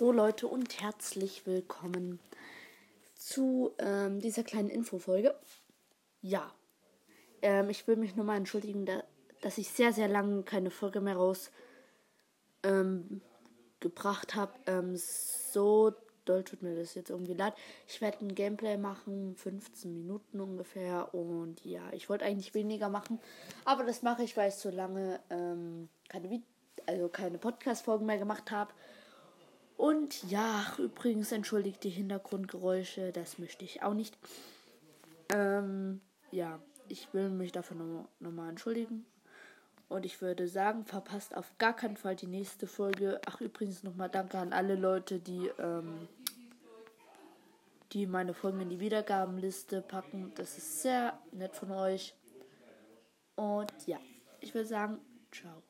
So Leute und herzlich willkommen zu ähm, dieser kleinen Infofolge. Ja, ähm, ich will mich nochmal entschuldigen, da, dass ich sehr, sehr lange keine Folge mehr raus ähm, habe. Ähm, so doll tut mir das jetzt irgendwie leid. Ich werde ein Gameplay machen, 15 Minuten ungefähr. Und ja, ich wollte eigentlich weniger machen. Aber das mache ich, weil ich so lange ähm, keine, also keine Podcast-Folgen mehr gemacht habe. Und ja, übrigens entschuldigt die Hintergrundgeräusche, das möchte ich auch nicht. Ähm, ja, ich will mich dafür nochmal noch entschuldigen. Und ich würde sagen, verpasst auf gar keinen Fall die nächste Folge. Ach, übrigens nochmal danke an alle Leute, die, ähm, die meine Folgen in die Wiedergabenliste packen. Das ist sehr nett von euch. Und ja, ich würde sagen, ciao.